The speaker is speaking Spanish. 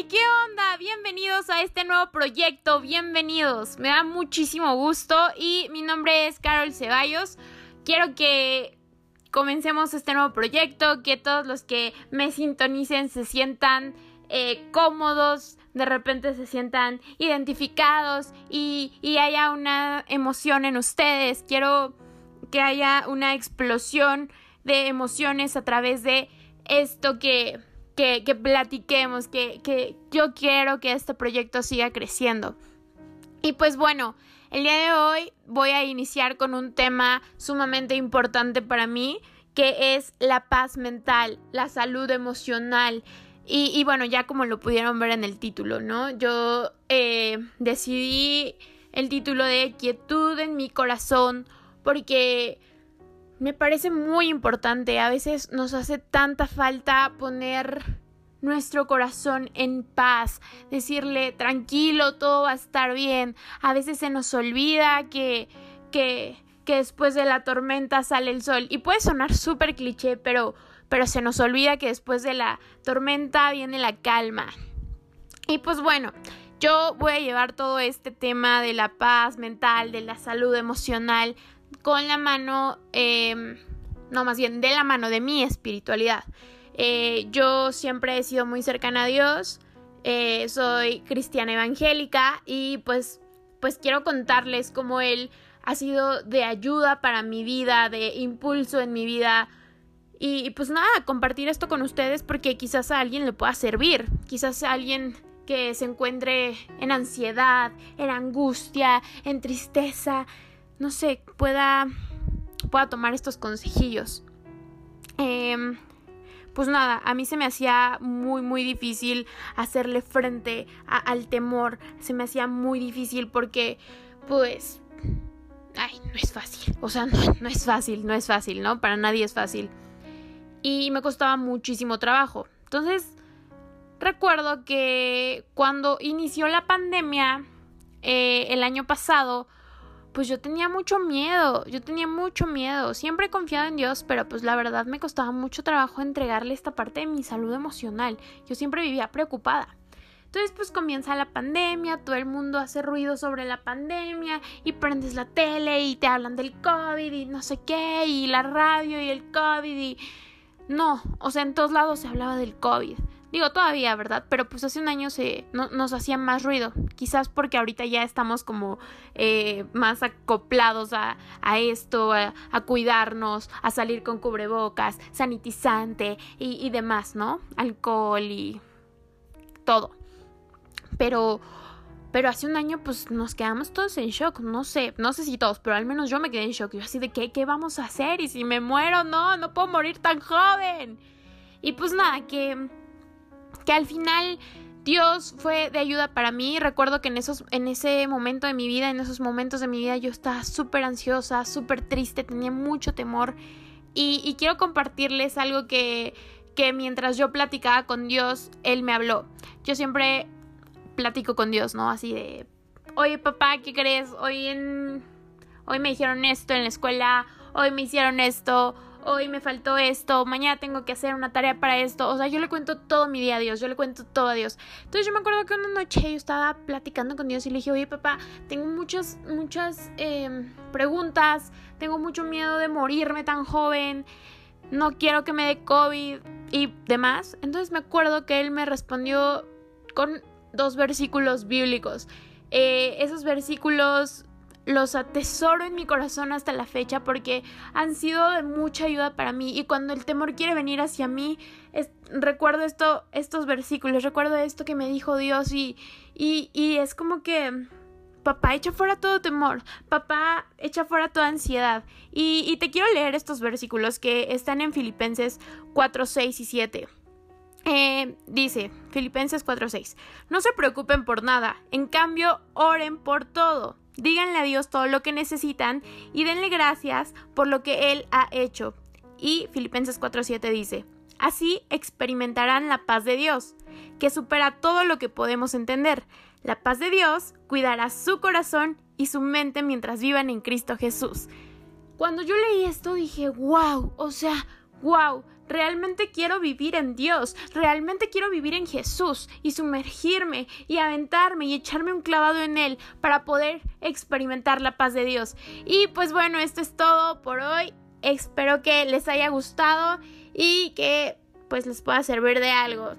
¡Hey! ¿Qué onda? Bienvenidos a este nuevo proyecto, bienvenidos. Me da muchísimo gusto y mi nombre es Carol Ceballos. Quiero que comencemos este nuevo proyecto, que todos los que me sintonicen se sientan eh, cómodos, de repente se sientan identificados y, y haya una emoción en ustedes. Quiero que haya una explosión de emociones a través de esto que, que, que platiquemos, que, que yo quiero que este proyecto siga creciendo. Y pues bueno, el día de hoy voy a iniciar con un tema sumamente importante para mí, que es la paz mental, la salud emocional. Y, y bueno, ya como lo pudieron ver en el título, ¿no? Yo eh, decidí el título de Quietud en mi corazón porque me parece muy importante. A veces nos hace tanta falta poner nuestro corazón en paz, decirle tranquilo, todo va a estar bien. A veces se nos olvida que, que, que después de la tormenta sale el sol. Y puede sonar súper cliché, pero, pero se nos olvida que después de la tormenta viene la calma. Y pues bueno, yo voy a llevar todo este tema de la paz mental, de la salud emocional, con la mano, eh, no más bien de la mano de mi espiritualidad. Eh, yo siempre he sido muy cercana a Dios, eh, soy cristiana evangélica y pues, pues quiero contarles cómo Él ha sido de ayuda para mi vida, de impulso en mi vida. Y, y pues nada, compartir esto con ustedes porque quizás a alguien le pueda servir, quizás a alguien que se encuentre en ansiedad, en angustia, en tristeza, no sé, pueda, pueda tomar estos consejillos. Eh, pues nada, a mí se me hacía muy, muy difícil hacerle frente al temor. Se me hacía muy difícil porque, pues, ay, no es fácil. O sea, no, no es fácil, no es fácil, ¿no? Para nadie es fácil. Y me costaba muchísimo trabajo. Entonces, recuerdo que cuando inició la pandemia, eh, el año pasado, pues yo tenía mucho miedo, yo tenía mucho miedo, siempre he confiado en Dios, pero pues la verdad me costaba mucho trabajo entregarle esta parte de mi salud emocional, yo siempre vivía preocupada. Entonces pues comienza la pandemia, todo el mundo hace ruido sobre la pandemia y prendes la tele y te hablan del COVID y no sé qué y la radio y el COVID y... No, o sea, en todos lados se hablaba del COVID. Digo, todavía, ¿verdad? Pero pues hace un año se, no, nos hacía más ruido. Quizás porque ahorita ya estamos como eh, más acoplados a, a esto, a, a, cuidarnos, a salir con cubrebocas, sanitizante y, y demás, ¿no? Alcohol y todo. Pero pero hace un año pues nos quedamos todos en shock, no sé, no sé si todos, pero al menos yo me quedé en shock. Yo así de qué, qué vamos a hacer y si me muero, no, no puedo morir tan joven. Y pues nada, que, que al final Dios fue de ayuda para mí. Recuerdo que en, esos, en ese momento de mi vida, en esos momentos de mi vida yo estaba súper ansiosa, súper triste, tenía mucho temor. Y, y quiero compartirles algo que, que mientras yo platicaba con Dios, Él me habló. Yo siempre platico con Dios, ¿no? Así de, oye papá, ¿qué crees? Hoy en... Hoy me dijeron esto en la escuela, hoy me hicieron esto, hoy me faltó esto, mañana tengo que hacer una tarea para esto. O sea, yo le cuento todo mi día a Dios, yo le cuento todo a Dios. Entonces yo me acuerdo que una noche yo estaba platicando con Dios y le dije, oye papá, tengo muchas, muchas eh, preguntas, tengo mucho miedo de morirme tan joven, no quiero que me dé COVID y demás. Entonces me acuerdo que él me respondió con dos versículos bíblicos. Eh, esos versículos los atesoro en mi corazón hasta la fecha porque han sido de mucha ayuda para mí. Y cuando el temor quiere venir hacia mí es, recuerdo esto estos versículos recuerdo esto que me dijo Dios y, y, y es como que papá echa fuera todo temor papá echa fuera toda ansiedad. Y, y te quiero leer estos versículos que están en Filipenses 4 6 y 7 eh, dice Filipenses 4:6, no se preocupen por nada, en cambio oren por todo, díganle a Dios todo lo que necesitan y denle gracias por lo que Él ha hecho. Y Filipenses 4:7 dice, así experimentarán la paz de Dios, que supera todo lo que podemos entender. La paz de Dios cuidará su corazón y su mente mientras vivan en Cristo Jesús. Cuando yo leí esto dije, wow, o sea, wow, realmente quiero vivir en Dios, realmente quiero vivir en Jesús y sumergirme y aventarme y echarme un clavado en Él para poder experimentar la paz de Dios. Y pues bueno, esto es todo por hoy. Espero que les haya gustado y que pues les pueda servir de algo.